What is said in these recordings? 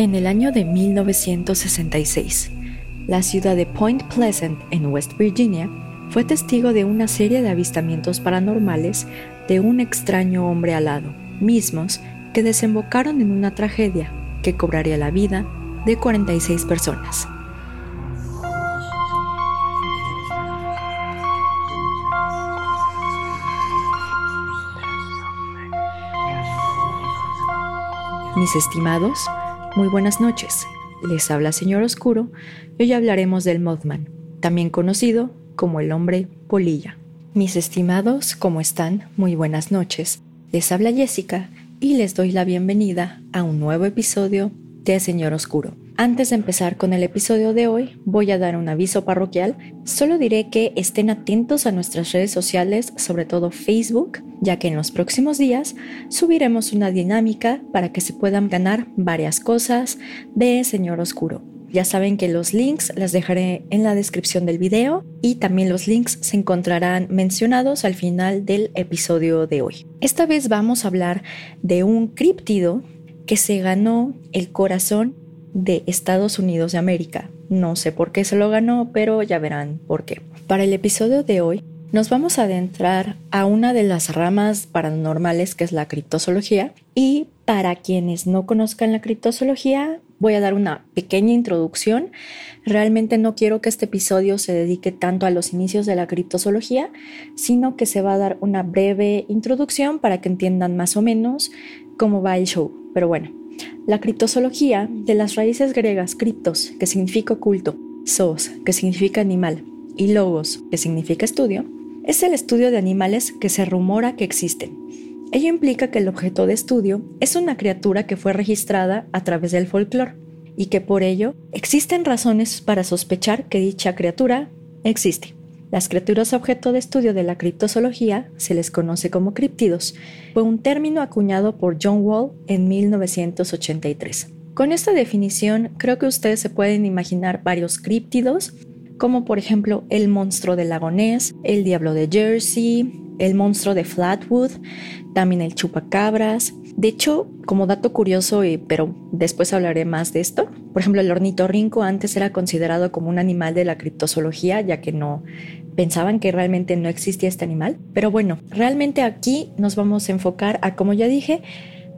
En el año de 1966, la ciudad de Point Pleasant, en West Virginia, fue testigo de una serie de avistamientos paranormales de un extraño hombre alado, mismos que desembocaron en una tragedia que cobraría la vida de 46 personas. Mis estimados, muy buenas noches. Les habla Señor Oscuro y hoy hablaremos del Mothman, también conocido como el hombre polilla. Mis estimados, ¿cómo están? Muy buenas noches. Les habla Jessica y les doy la bienvenida a un nuevo episodio de Señor Oscuro. Antes de empezar con el episodio de hoy, voy a dar un aviso parroquial. Solo diré que estén atentos a nuestras redes sociales, sobre todo Facebook, ya que en los próximos días subiremos una dinámica para que se puedan ganar varias cosas de Señor Oscuro. Ya saben que los links las dejaré en la descripción del video y también los links se encontrarán mencionados al final del episodio de hoy. Esta vez vamos a hablar de un críptido que se ganó el corazón de Estados Unidos de América. No sé por qué se lo ganó, pero ya verán por qué. Para el episodio de hoy nos vamos a adentrar a una de las ramas paranormales que es la criptozoología y para quienes no conozcan la criptozoología voy a dar una pequeña introducción. Realmente no quiero que este episodio se dedique tanto a los inicios de la criptozoología, sino que se va a dar una breve introducción para que entiendan más o menos cómo va el show. Pero bueno, la criptozoología, de las raíces griegas criptos, que significa oculto, zoos, que significa animal, y logos, que significa estudio, es el estudio de animales que se rumora que existen. Ello implica que el objeto de estudio es una criatura que fue registrada a través del folclore y que por ello existen razones para sospechar que dicha criatura existe. Las criaturas objeto de estudio de la criptozoología se les conoce como criptidos. Fue un término acuñado por John Wall en 1983. Con esta definición, creo que ustedes se pueden imaginar varios críptidos, como por ejemplo el monstruo del lago Ness, el diablo de Jersey, el monstruo de Flatwood, también el chupacabras. De hecho, como dato curioso, pero después hablaré más de esto, por ejemplo, el ornitorrinco antes era considerado como un animal de la criptozoología, ya que no pensaban que realmente no existía este animal. Pero bueno, realmente aquí nos vamos a enfocar a, como ya dije,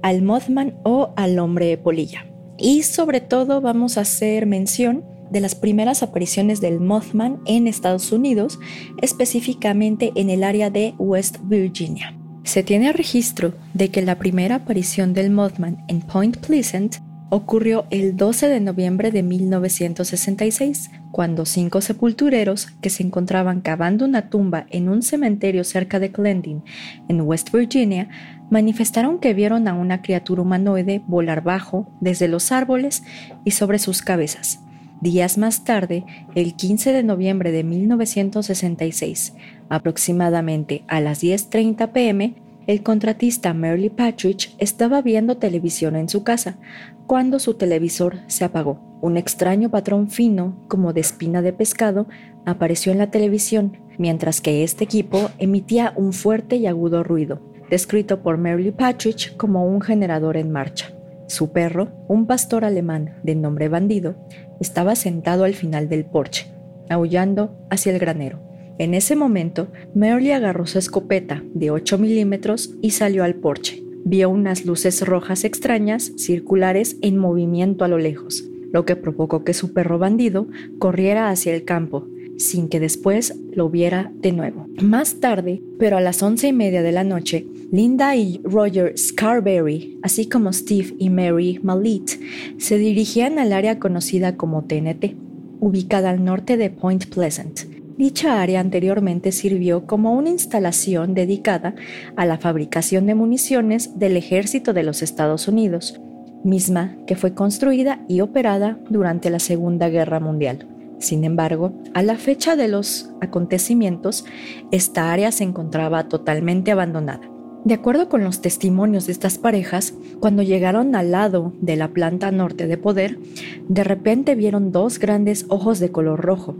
al Mothman o al hombre polilla. Y sobre todo vamos a hacer mención de las primeras apariciones del Mothman en Estados Unidos, específicamente en el área de West Virginia. Se tiene registro de que la primera aparición del Mothman en Point Pleasant ocurrió el 12 de noviembre de 1966, cuando cinco sepultureros que se encontraban cavando una tumba en un cementerio cerca de Glendon, en West Virginia, manifestaron que vieron a una criatura humanoide volar bajo desde los árboles y sobre sus cabezas. Días más tarde, el 15 de noviembre de 1966, aproximadamente a las 10.30 pm, el contratista Merle Patrick estaba viendo televisión en su casa cuando su televisor se apagó. Un extraño patrón fino, como de espina de pescado, apareció en la televisión, mientras que este equipo emitía un fuerte y agudo ruido, descrito por Merle Patrick como un generador en marcha. Su perro, un pastor alemán de nombre Bandido, estaba sentado al final del porche, aullando hacia el granero. En ese momento, Merle agarró su escopeta de 8 milímetros y salió al porche. Vio unas luces rojas extrañas, circulares, en movimiento a lo lejos, lo que provocó que su perro bandido corriera hacia el campo, sin que después lo viera de nuevo. Más tarde, pero a las once y media de la noche, Linda y Roger Scarberry, así como Steve y Mary Malit, se dirigían al área conocida como TNT, ubicada al norte de Point Pleasant, Dicha área anteriormente sirvió como una instalación dedicada a la fabricación de municiones del ejército de los Estados Unidos, misma que fue construida y operada durante la Segunda Guerra Mundial. Sin embargo, a la fecha de los acontecimientos, esta área se encontraba totalmente abandonada. De acuerdo con los testimonios de estas parejas, cuando llegaron al lado de la planta norte de poder, de repente vieron dos grandes ojos de color rojo,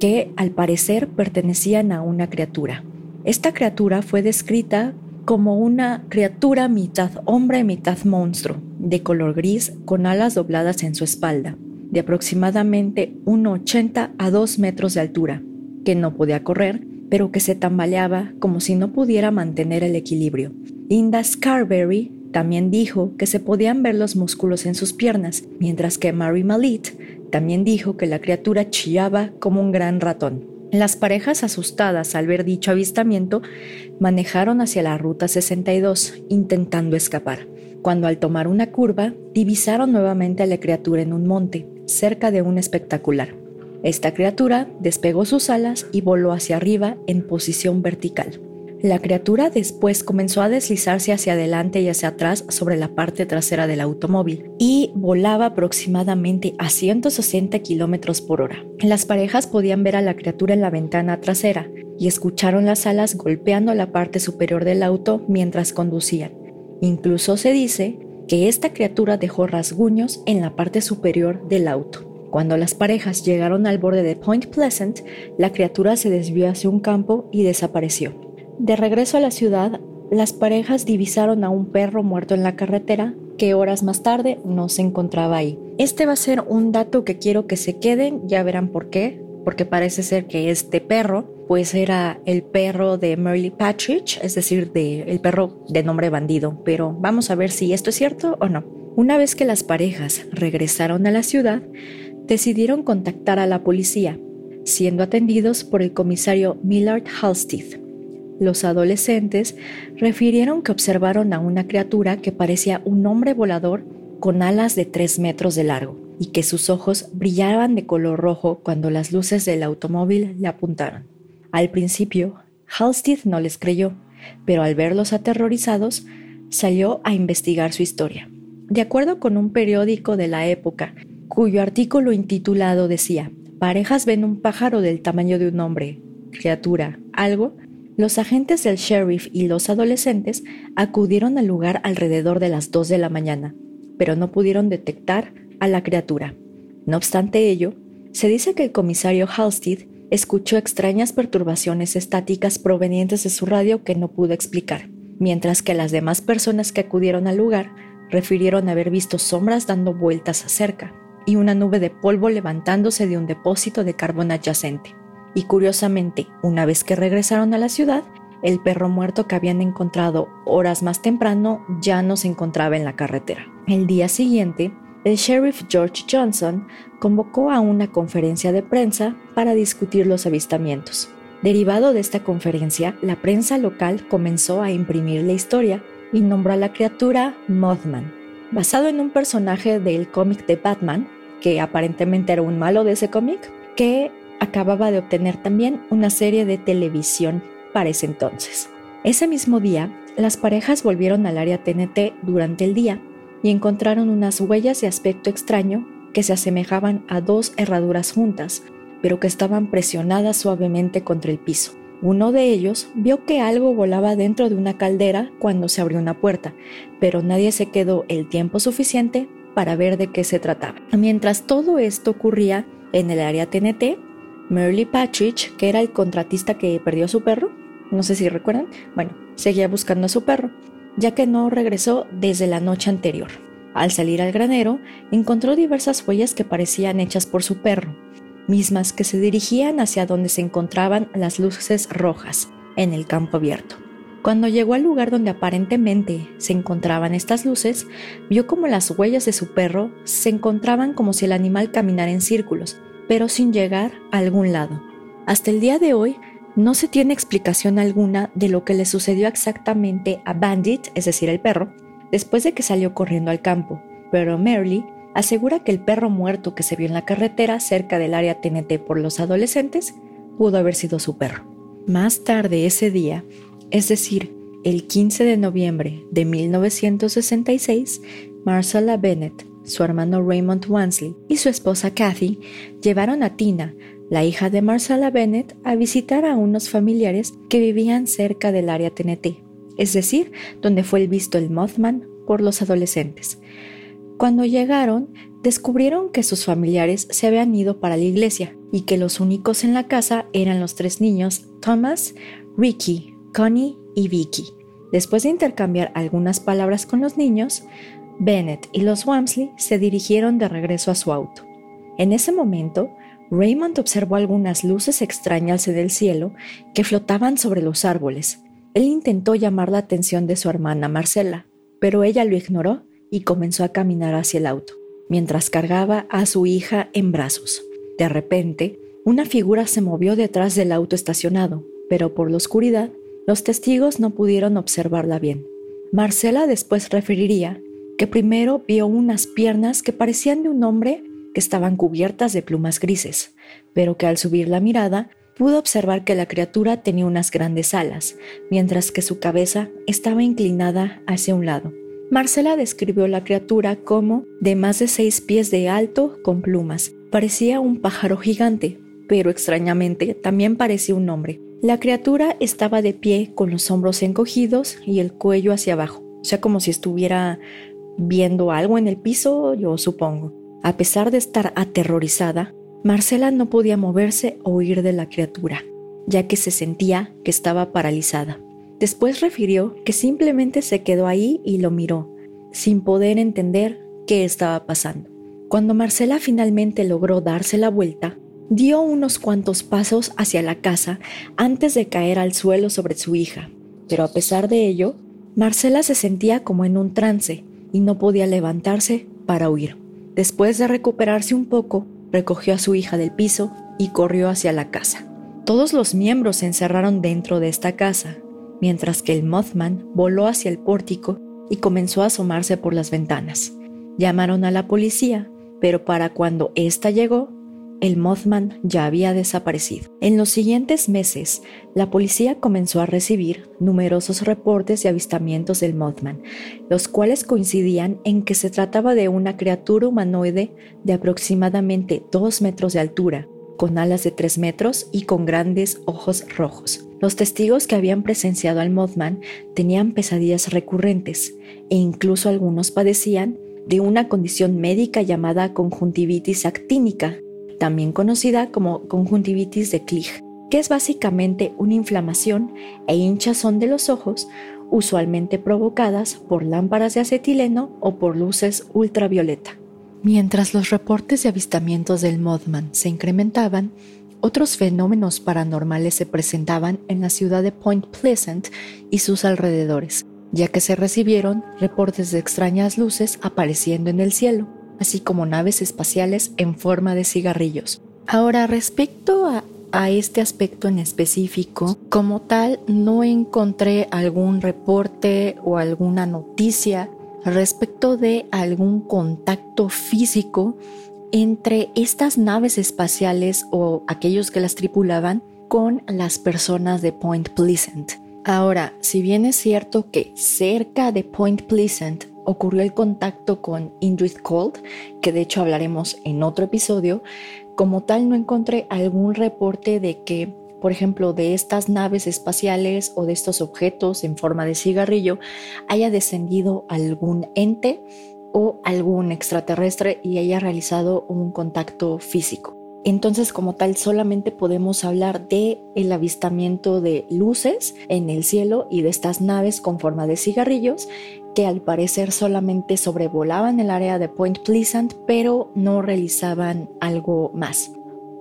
que al parecer pertenecían a una criatura. Esta criatura fue descrita como una criatura mitad hombre, mitad monstruo. de color gris con alas dobladas en su espalda, de aproximadamente 1,80 a 2 metros de altura, que no podía correr, pero que se tambaleaba como si no pudiera mantener el equilibrio. Linda Scarberry también dijo que se podían ver los músculos en sus piernas, mientras que Mary Malit también dijo que la criatura chillaba como un gran ratón. Las parejas asustadas al ver dicho avistamiento manejaron hacia la Ruta 62, intentando escapar, cuando al tomar una curva divisaron nuevamente a la criatura en un monte, cerca de un espectacular. Esta criatura despegó sus alas y voló hacia arriba en posición vertical. La criatura después comenzó a deslizarse hacia adelante y hacia atrás sobre la parte trasera del automóvil y volaba aproximadamente a 160 kilómetros por hora. Las parejas podían ver a la criatura en la ventana trasera y escucharon las alas golpeando la parte superior del auto mientras conducían. Incluso se dice que esta criatura dejó rasguños en la parte superior del auto. Cuando las parejas llegaron al borde de Point Pleasant, la criatura se desvió hacia un campo y desapareció. De regreso a la ciudad, las parejas divisaron a un perro muerto en la carretera que horas más tarde no se encontraba ahí. Este va a ser un dato que quiero que se queden, ya verán por qué, porque parece ser que este perro pues era el perro de Merle Patrick, es decir, de, el perro de nombre bandido, pero vamos a ver si esto es cierto o no. Una vez que las parejas regresaron a la ciudad, decidieron contactar a la policía, siendo atendidos por el comisario Millard Halstead. Los adolescentes refirieron que observaron a una criatura que parecía un hombre volador con alas de 3 metros de largo y que sus ojos brillaban de color rojo cuando las luces del automóvil le apuntaron. Al principio, Halstead no les creyó, pero al verlos aterrorizados, salió a investigar su historia. De acuerdo con un periódico de la época, cuyo artículo intitulado decía, parejas ven un pájaro del tamaño de un hombre, criatura, algo, los agentes del sheriff y los adolescentes acudieron al lugar alrededor de las 2 de la mañana, pero no pudieron detectar a la criatura. No obstante ello, se dice que el comisario Halstead escuchó extrañas perturbaciones estáticas provenientes de su radio que no pudo explicar, mientras que las demás personas que acudieron al lugar refirieron haber visto sombras dando vueltas cerca y una nube de polvo levantándose de un depósito de carbón adyacente y curiosamente, una vez que regresaron a la ciudad, el perro muerto que habían encontrado horas más temprano ya no se encontraba en la carretera. El día siguiente, el sheriff George Johnson convocó a una conferencia de prensa para discutir los avistamientos. Derivado de esta conferencia, la prensa local comenzó a imprimir la historia y nombró a la criatura Mothman, basado en un personaje del cómic de Batman, que aparentemente era un malo de ese cómic, que acababa de obtener también una serie de televisión para ese entonces. Ese mismo día, las parejas volvieron al área TNT durante el día y encontraron unas huellas de aspecto extraño que se asemejaban a dos herraduras juntas, pero que estaban presionadas suavemente contra el piso. Uno de ellos vio que algo volaba dentro de una caldera cuando se abrió una puerta, pero nadie se quedó el tiempo suficiente para ver de qué se trataba. Mientras todo esto ocurría en el área TNT, Merle Patrick, que era el contratista que perdió a su perro, no sé si recuerdan, bueno, seguía buscando a su perro, ya que no regresó desde la noche anterior. Al salir al granero, encontró diversas huellas que parecían hechas por su perro, mismas que se dirigían hacia donde se encontraban las luces rojas, en el campo abierto. Cuando llegó al lugar donde aparentemente se encontraban estas luces, vio como las huellas de su perro se encontraban como si el animal caminara en círculos, pero sin llegar a algún lado. Hasta el día de hoy no se tiene explicación alguna de lo que le sucedió exactamente a Bandit, es decir, el perro, después de que salió corriendo al campo, pero Merle asegura que el perro muerto que se vio en la carretera cerca del área TNT por los adolescentes pudo haber sido su perro. Más tarde ese día, es decir, el 15 de noviembre de 1966, Marcella Bennett su hermano Raymond Wansley y su esposa Kathy llevaron a Tina, la hija de Marcella Bennett, a visitar a unos familiares que vivían cerca del área TNT, es decir, donde fue visto el Mothman por los adolescentes. Cuando llegaron, descubrieron que sus familiares se habían ido para la iglesia y que los únicos en la casa eran los tres niños, Thomas, Ricky, Connie y Vicky. Después de intercambiar algunas palabras con los niños, Bennett y los Wamsley se dirigieron de regreso a su auto. En ese momento, Raymond observó algunas luces extrañas en el cielo que flotaban sobre los árboles. Él intentó llamar la atención de su hermana Marcela, pero ella lo ignoró y comenzó a caminar hacia el auto, mientras cargaba a su hija en brazos. De repente, una figura se movió detrás del auto estacionado, pero por la oscuridad, los testigos no pudieron observarla bien. Marcela después referiría que primero vio unas piernas que parecían de un hombre que estaban cubiertas de plumas grises, pero que al subir la mirada pudo observar que la criatura tenía unas grandes alas, mientras que su cabeza estaba inclinada hacia un lado. Marcela describió la criatura como de más de seis pies de alto con plumas. Parecía un pájaro gigante, pero extrañamente también parecía un hombre. La criatura estaba de pie con los hombros encogidos y el cuello hacia abajo, o sea, como si estuviera viendo algo en el piso, yo supongo. A pesar de estar aterrorizada, Marcela no podía moverse o huir de la criatura, ya que se sentía que estaba paralizada. Después refirió que simplemente se quedó ahí y lo miró, sin poder entender qué estaba pasando. Cuando Marcela finalmente logró darse la vuelta, dio unos cuantos pasos hacia la casa antes de caer al suelo sobre su hija, pero a pesar de ello, Marcela se sentía como en un trance y no podía levantarse para huir. Después de recuperarse un poco, recogió a su hija del piso y corrió hacia la casa. Todos los miembros se encerraron dentro de esta casa, mientras que el Mothman voló hacia el pórtico y comenzó a asomarse por las ventanas. Llamaron a la policía, pero para cuando ésta llegó, el Mothman ya había desaparecido. En los siguientes meses, la policía comenzó a recibir numerosos reportes de avistamientos del Mothman, los cuales coincidían en que se trataba de una criatura humanoide de aproximadamente 2 metros de altura, con alas de 3 metros y con grandes ojos rojos. Los testigos que habían presenciado al Mothman tenían pesadillas recurrentes e incluso algunos padecían de una condición médica llamada conjuntivitis actínica, también conocida como conjuntivitis de Klich, que es básicamente una inflamación e hinchazón de los ojos, usualmente provocadas por lámparas de acetileno o por luces ultravioleta. Mientras los reportes de avistamientos del Mothman se incrementaban, otros fenómenos paranormales se presentaban en la ciudad de Point Pleasant y sus alrededores, ya que se recibieron reportes de extrañas luces apareciendo en el cielo así como naves espaciales en forma de cigarrillos. Ahora, respecto a, este aspecto en específico, como tal, no encontré algún reporte o alguna noticia respecto de algún contacto físico entre estas naves espaciales o aquellos que las tripulaban con las personas de Point Pleasant. Ahora, si bien es cierto que cerca de Point Pleasant ocurrió el contacto con Indrid Cold, que de hecho hablaremos en otro episodio, como tal no encontré algún reporte de que, por ejemplo, de estas naves espaciales o de estos objetos en forma de cigarrillo haya descendido algún ente o algún extraterrestre y haya realizado un contacto físico. Entonces, como tal, solamente podemos hablar de el avistamiento de luces en el cielo y de estas naves con forma de cigarrillos que al parecer solamente sobrevolaban el área de Point Pleasant, pero no realizaban algo más.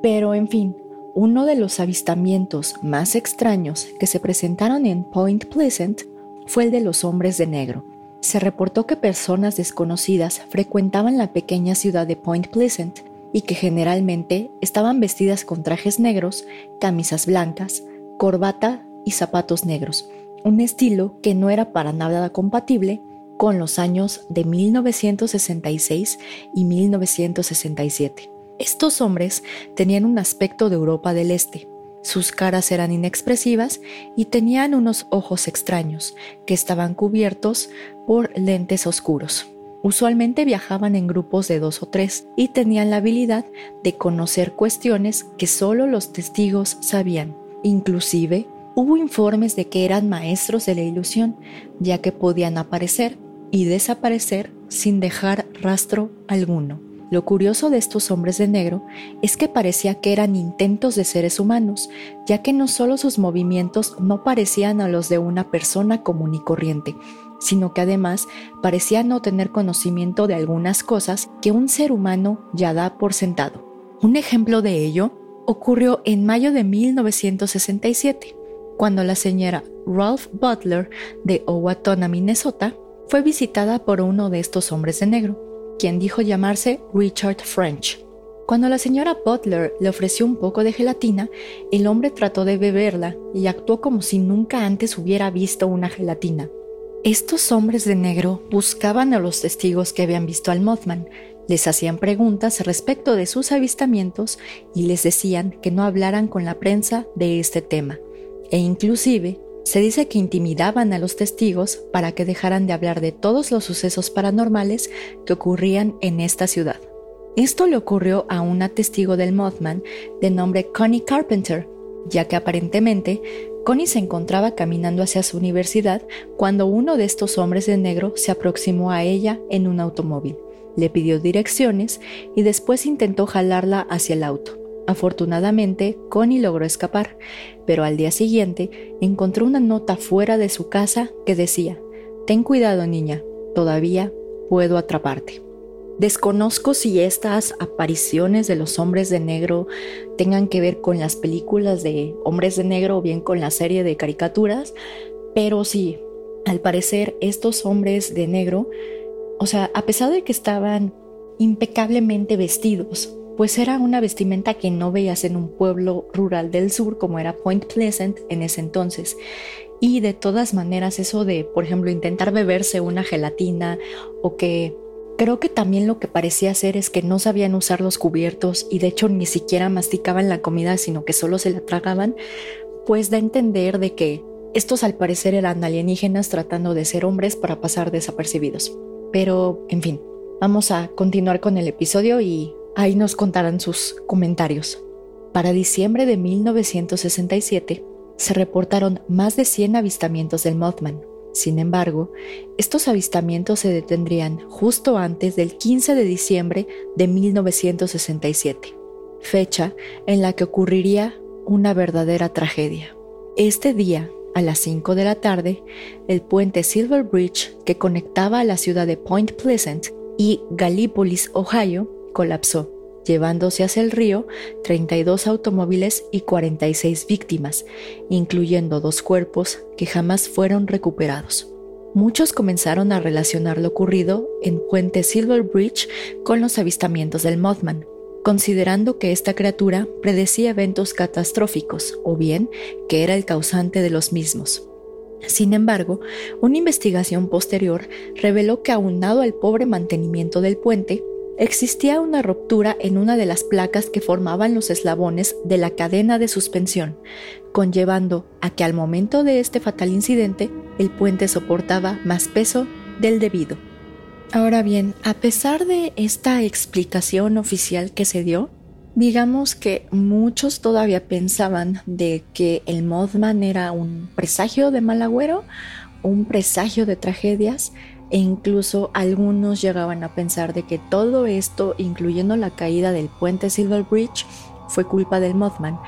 Pero en fin, uno de los avistamientos más extraños que se presentaron en Point Pleasant fue el de los hombres de negro. Se reportó que personas desconocidas frecuentaban la pequeña ciudad de Point Pleasant y que generalmente estaban vestidas con trajes negros, camisas blancas, corbata y zapatos negros, un estilo que no era para nada compatible con los años de 1966 y 1967. Estos hombres tenían un aspecto de Europa del Este. Sus caras eran inexpresivas y tenían unos ojos extraños que estaban cubiertos por lentes oscuros. Usualmente viajaban en grupos de dos o tres y tenían la habilidad de conocer cuestiones que solo los testigos sabían. Inclusive, hubo informes de que eran maestros de la ilusión, ya que podían aparecer y desaparecer sin dejar rastro alguno. Lo curioso de estos hombres de negro es que parecía que eran intentos de seres humanos, ya que no solo sus movimientos no parecían a los de una persona común y corriente, sino que además parecía no tener conocimiento de algunas cosas que un ser humano ya da por sentado. Un ejemplo de ello ocurrió en mayo de 1967, cuando la señora Ralph Butler de Owatonna, Minnesota, fue visitada por uno de estos hombres de negro, quien dijo llamarse Richard French. Cuando la señora Butler le ofreció un poco de gelatina, el hombre trató de beberla y actuó como si nunca antes hubiera visto una gelatina. Estos hombres de negro buscaban a los testigos que habían visto al Mothman, les hacían preguntas respecto de sus avistamientos y les decían que no hablaran con la prensa de este tema, e inclusive se dice que intimidaban a los testigos para que dejaran de hablar de todos los sucesos paranormales que ocurrían en esta ciudad. Esto le ocurrió a una testigo del Mothman de nombre Connie Carpenter, ya que aparentemente Connie se encontraba caminando hacia su universidad cuando uno de estos hombres de negro se aproximó a ella en un automóvil, le pidió direcciones y después intentó jalarla hacia el auto. Afortunadamente, Connie logró escapar, pero al día siguiente encontró una nota fuera de su casa que decía, Ten cuidado niña, todavía puedo atraparte. Desconozco si estas apariciones de los hombres de negro tengan que ver con las películas de hombres de negro o bien con la serie de caricaturas, pero sí, al parecer estos hombres de negro, o sea, a pesar de que estaban impecablemente vestidos, pues era una vestimenta que no veías en un pueblo rural del sur como era Point Pleasant en ese entonces. Y de todas maneras eso de, por ejemplo, intentar beberse una gelatina o que creo que también lo que parecía ser es que no sabían usar los cubiertos y de hecho ni siquiera masticaban la comida sino que solo se la tragaban, pues da a entender de que estos al parecer eran alienígenas tratando de ser hombres para pasar desapercibidos. Pero, en fin, vamos a continuar con el episodio y Ahí nos contarán sus comentarios. Para diciembre de 1967 se reportaron más de 100 avistamientos del Mothman. Sin embargo, estos avistamientos se detendrían justo antes del 15 de diciembre de 1967, fecha en la que ocurriría una verdadera tragedia. Este día, a las 5 de la tarde, el puente Silver Bridge que conectaba a la ciudad de Point Pleasant y Gallipolis, Ohio, colapsó, llevándose hacia el río 32 automóviles y 46 víctimas, incluyendo dos cuerpos que jamás fueron recuperados. Muchos comenzaron a relacionar lo ocurrido en Puente Silver Bridge con los avistamientos del Mothman, considerando que esta criatura predecía eventos catastróficos o bien que era el causante de los mismos. Sin embargo, una investigación posterior reveló que aunado al pobre mantenimiento del puente, existía una ruptura en una de las placas que formaban los eslabones de la cadena de suspensión, conllevando a que al momento de este fatal incidente el puente soportaba más peso del debido. Ahora bien, a pesar de esta explicación oficial que se dio, digamos que muchos todavía pensaban de que el Mothman era un presagio de mal agüero, un presagio de tragedias, e incluso algunos llegaban a pensar de que todo esto, incluyendo la caída del puente Silver Bridge, fue culpa del Mothman,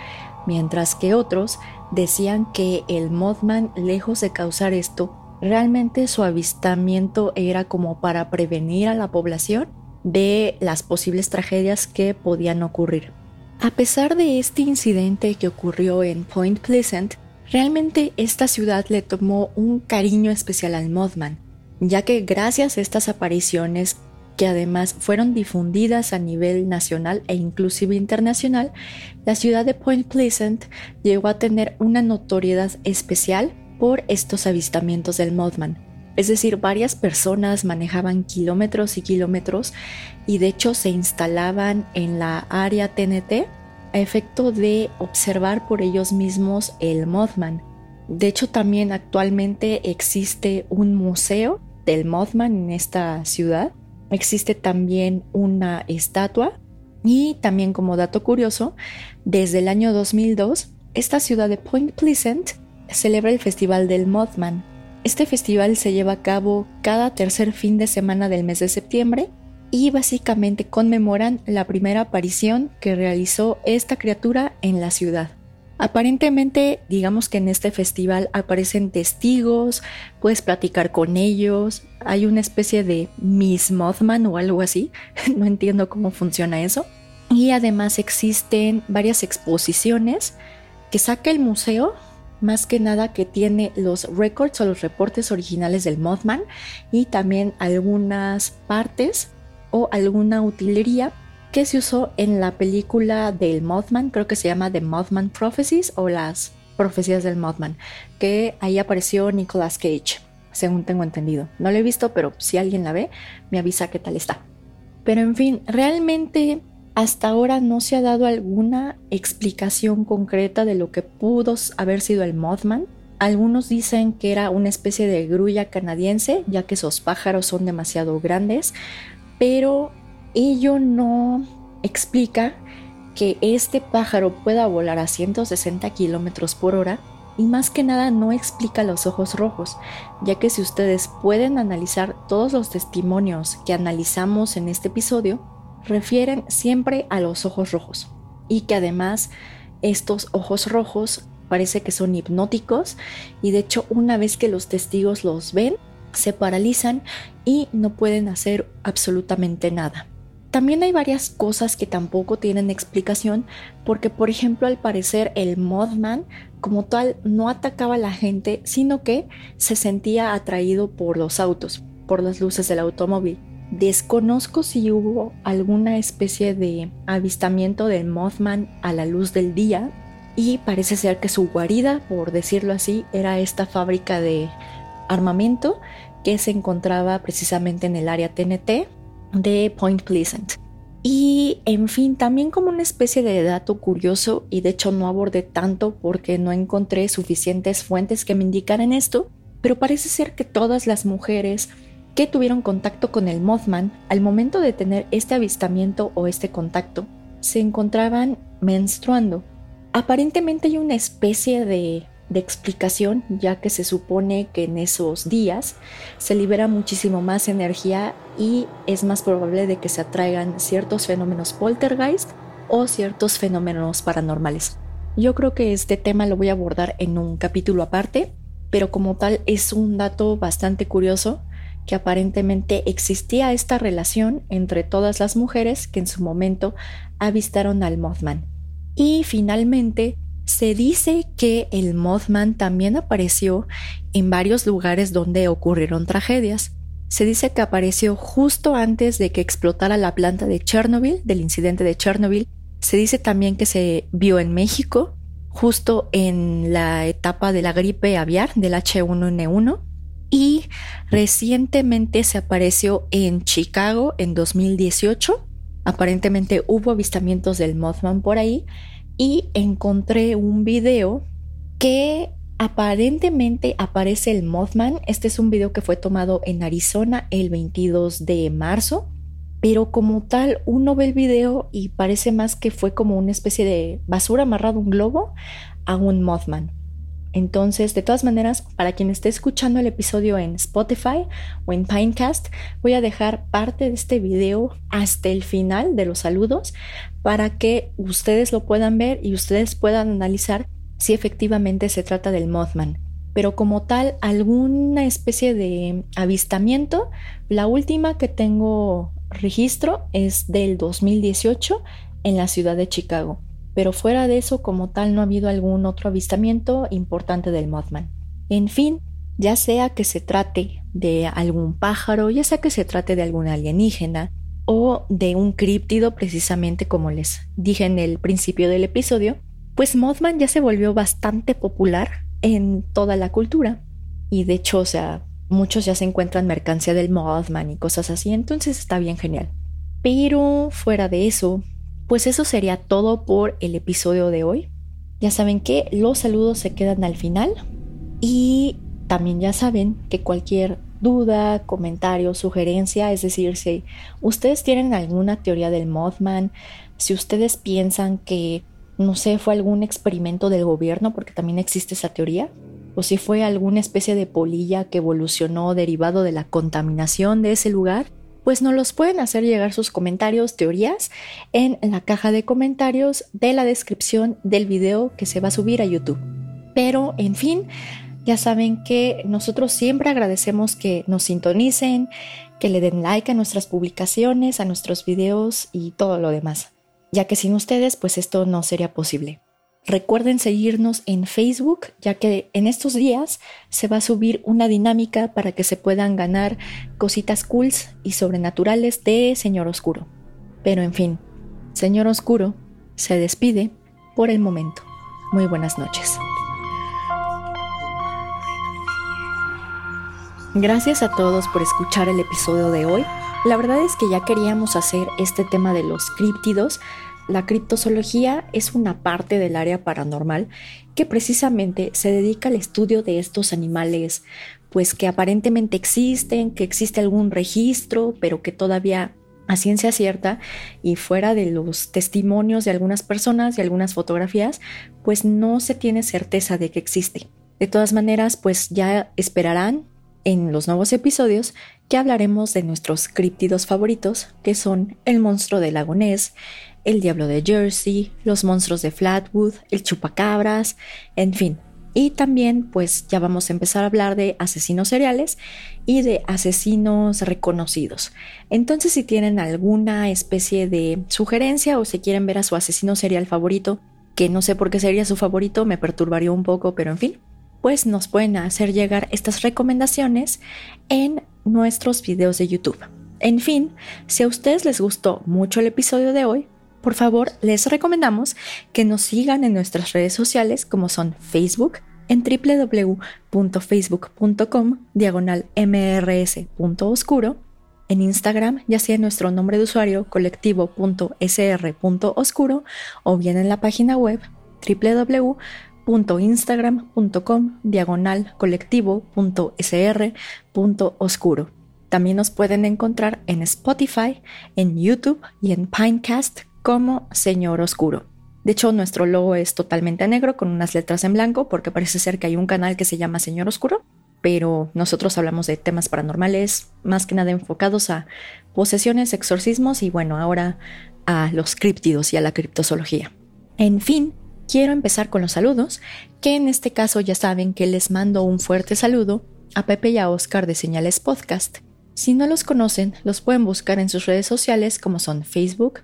mientras que otros decían que el Mothman, lejos de causar esto, realmente su avistamiento era como para prevenir a la población de las posibles tragedias que podían ocurrir. A pesar de este incidente que ocurrió en Point Pleasant, realmente esta ciudad le tomó un cariño especial al Mothman, ya que gracias a estas apariciones que además fueron difundidas a nivel nacional e inclusive internacional, la ciudad de Point Pleasant llegó a tener una notoriedad especial por estos avistamientos del Mothman. Es decir, varias personas manejaban kilómetros y kilómetros y de hecho se instalaban en la área TNT a efecto de observar por ellos mismos el Mothman. De hecho, también actualmente existe un museo del Mothman en esta ciudad. Existe también una estatua y también como dato curioso, desde el año 2002, esta ciudad de Point Pleasant celebra el Festival del Mothman. Este festival se lleva a cabo cada tercer fin de semana del mes de septiembre y básicamente conmemoran la primera aparición que realizó esta criatura en la ciudad. Aparentemente, digamos que en este festival aparecen testigos, puedes platicar con ellos, hay una especie de Miss Mothman o algo así, no entiendo cómo funciona eso. Y además existen varias exposiciones que saca el museo, más que nada que tiene los records o los reportes originales del Mothman y también algunas partes o alguna utilería que se usó en la película del Mothman, creo que se llama The Mothman Prophecies o las profecías del Mothman, que ahí apareció Nicolas Cage, según tengo entendido. No lo he visto, pero si alguien la ve, me avisa qué tal está. Pero en fin, realmente hasta ahora no se ha dado alguna explicación concreta de lo que pudo haber sido el Mothman. Algunos dicen que era una especie de grulla canadiense, ya que esos pájaros son demasiado grandes, pero ello no explica que este pájaro pueda volar a 160 kilómetros por hora y más que nada no explica los ojos rojos, ya que si ustedes pueden analizar todos los testimonios que analizamos en este episodio, refieren siempre a los ojos rojos y que además estos ojos rojos parece que son hipnóticos y de hecho una vez que los testigos los ven, se paralizan y no pueden hacer absolutamente nada. También hay varias cosas que tampoco tienen explicación porque por ejemplo al parecer el Mothman como tal no atacaba a la gente sino que se sentía atraído por los autos, por las luces del automóvil. Desconozco si hubo alguna especie de avistamiento del Mothman a la luz del día y parece ser que su guarida, por decirlo así, era esta fábrica de armamento que se encontraba precisamente en el área TNT de Point Pleasant. Y en fin, también como una especie de dato curioso, y de hecho no abordé tanto porque no encontré suficientes fuentes que me indicaran esto, pero parece ser que todas las mujeres que tuvieron contacto con el Mothman al momento de tener este avistamiento o este contacto se encontraban menstruando. Aparentemente hay una especie de de explicación, ya que se supone que en esos días se libera muchísimo más energía y es más probable de que se atraigan ciertos fenómenos poltergeist o ciertos fenómenos paranormales. Yo creo que este tema lo voy a abordar en un capítulo aparte, pero como tal es un dato bastante curioso que aparentemente existía esta relación entre todas las mujeres que en su momento avistaron al Mothman. Y finalmente, se dice que el Mothman también apareció en varios lugares donde ocurrieron tragedias. Se dice que apareció justo antes de que explotara la planta de Chernobyl, del incidente de Chernobyl. Se dice también que se vio en México, justo en la etapa de la gripe aviar del H1N1. Y recientemente se apareció en Chicago en 2018. Aparentemente hubo avistamientos del Mothman por ahí y encontré un video que aparentemente aparece el Mothman. Este es un video que fue tomado en Arizona el 22 de marzo, pero como tal uno ve el video y parece más que fue como una especie de basura amarrado un globo a un Mothman. Entonces, de todas maneras, para quien esté escuchando el episodio en Spotify o en Pinecast, voy a dejar parte de este video hasta el final de los saludos para que ustedes lo puedan ver y ustedes puedan analizar si efectivamente se trata del Mothman. Pero como tal, alguna especie de avistamiento, la última que tengo registro es del 2018 en la ciudad de Chicago pero fuera de eso como tal no ha habido algún otro avistamiento importante del Mothman. En fin, ya sea que se trate de algún pájaro, ya sea que se trate de algún alienígena o de un críptido precisamente como les dije en el principio del episodio, pues Mothman ya se volvió bastante popular en toda la cultura y de hecho, o sea, muchos ya se encuentran mercancía del Mothman y cosas así, entonces está bien genial. Pero fuera de eso, pues eso sería todo por el episodio de hoy. Ya saben que los saludos se quedan al final y también ya saben que cualquier duda, comentario, sugerencia, es decir, si ustedes tienen alguna teoría del Mothman, si ustedes piensan que, no sé, fue algún experimento del gobierno, porque también existe esa teoría, o si fue alguna especie de polilla que evolucionó derivado de la contaminación de ese lugar, pues nos los pueden hacer llegar sus comentarios, teorías en la caja de comentarios de la descripción del video que se va a subir a YouTube. Pero, en fin, ya saben que nosotros siempre agradecemos que nos sintonicen, que le den like a nuestras publicaciones, a nuestros videos y todo lo demás, ya que sin ustedes pues esto no sería posible. Recuerden seguirnos en Facebook, ya que en estos días se va a subir una dinámica para que se puedan ganar cositas cools y sobrenaturales de Señor Oscuro. Pero en fin, Señor Oscuro se despide por el momento. Muy buenas noches. Gracias a todos por escuchar el episodio de hoy. La verdad es que ya queríamos hacer este tema de los críptidos la criptozoología es una parte del área paranormal que precisamente se dedica al estudio de estos animales, pues que aparentemente existen, que existe algún registro, pero que todavía a ciencia cierta y fuera de los testimonios de algunas personas y algunas fotografías, pues no se tiene certeza de que existe. De todas maneras, pues ya esperarán en los nuevos episodios que hablaremos de nuestros críptidos favoritos, que son el monstruo del lago Ness, el diablo de Jersey, los monstruos de Flatwood, el chupacabras, en fin. Y también pues ya vamos a empezar a hablar de asesinos seriales y de asesinos reconocidos. Entonces si tienen alguna especie de sugerencia o si quieren ver a su asesino serial favorito, que no sé por qué sería su favorito, me perturbaría un poco, pero en fin, pues nos pueden hacer llegar estas recomendaciones en nuestros videos de YouTube. En fin, si a ustedes les gustó mucho el episodio de hoy, por favor, les recomendamos que nos sigan en nuestras redes sociales como son Facebook en www.facebook.com diagonal mrs.oscuro, en Instagram ya sea nuestro nombre de usuario colectivo.sr.oscuro o bien en la página web www.instagram.com diagonal colectivo.sr.oscuro. También nos pueden encontrar en Spotify, en YouTube y en Pinecast como Señor Oscuro. De hecho, nuestro logo es totalmente negro con unas letras en blanco porque parece ser que hay un canal que se llama Señor Oscuro, pero nosotros hablamos de temas paranormales más que nada enfocados a posesiones, exorcismos y bueno, ahora a los críptidos y a la criptozoología. En fin, quiero empezar con los saludos, que en este caso ya saben que les mando un fuerte saludo a Pepe y a Oscar de Señales Podcast. Si no los conocen, los pueden buscar en sus redes sociales como son Facebook,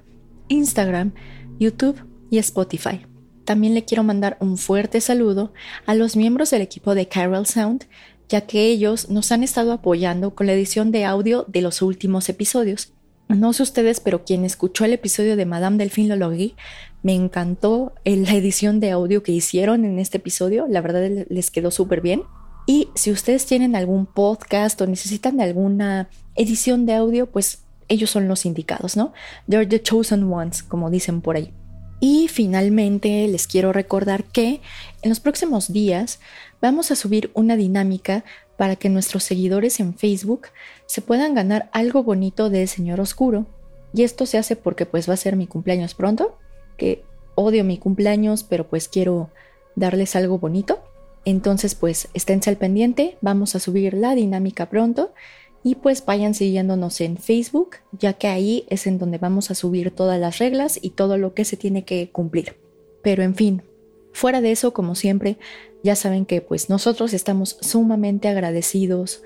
Instagram, YouTube y Spotify. También le quiero mandar un fuerte saludo a los miembros del equipo de Carol Sound, ya que ellos nos han estado apoyando con la edición de audio de los últimos episodios. No sé ustedes, pero quien escuchó el episodio de Madame Delphine Lologui, me encantó la edición de audio que hicieron en este episodio. La verdad les quedó súper bien. Y si ustedes tienen algún podcast o necesitan alguna edición de audio, pues ellos son los indicados, ¿no? They're the chosen ones, como dicen por ahí. Y finalmente les quiero recordar que en los próximos días vamos a subir una dinámica para que nuestros seguidores en Facebook se puedan ganar algo bonito de Señor Oscuro. Y esto se hace porque pues va a ser mi cumpleaños pronto, que odio mi cumpleaños, pero pues quiero darles algo bonito. Entonces pues esténse al pendiente, vamos a subir la dinámica pronto y pues vayan siguiéndonos en Facebook, ya que ahí es en donde vamos a subir todas las reglas y todo lo que se tiene que cumplir. Pero en fin, fuera de eso, como siempre, ya saben que pues nosotros estamos sumamente agradecidos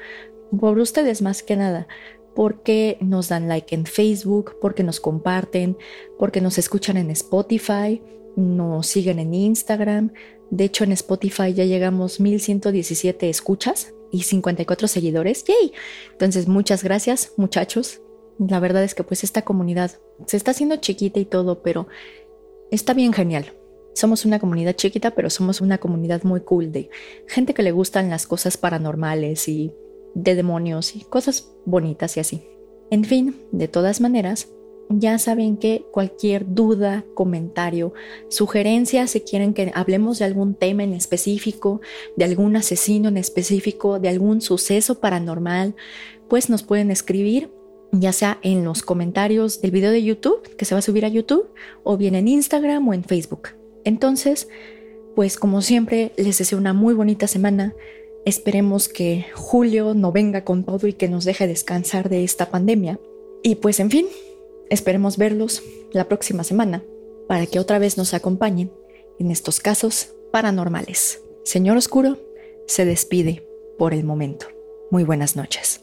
por ustedes más que nada, porque nos dan like en Facebook, porque nos comparten, porque nos escuchan en Spotify, nos siguen en Instagram. De hecho, en Spotify ya llegamos 1117 escuchas y 54 seguidores. ¡Yay! Entonces, muchas gracias, muchachos. La verdad es que pues esta comunidad se está haciendo chiquita y todo, pero está bien genial. Somos una comunidad chiquita, pero somos una comunidad muy cool de gente que le gustan las cosas paranormales y de demonios y cosas bonitas y así. En fin, de todas maneras, ya saben que cualquier duda, comentario, sugerencia, si quieren que hablemos de algún tema en específico, de algún asesino en específico, de algún suceso paranormal, pues nos pueden escribir ya sea en los comentarios del video de YouTube, que se va a subir a YouTube, o bien en Instagram o en Facebook. Entonces, pues como siempre, les deseo una muy bonita semana. Esperemos que julio no venga con todo y que nos deje descansar de esta pandemia. Y pues en fin, esperemos verlos la próxima semana para que otra vez nos acompañen en estos casos paranormales. Señor Oscuro se despide por el momento. Muy buenas noches.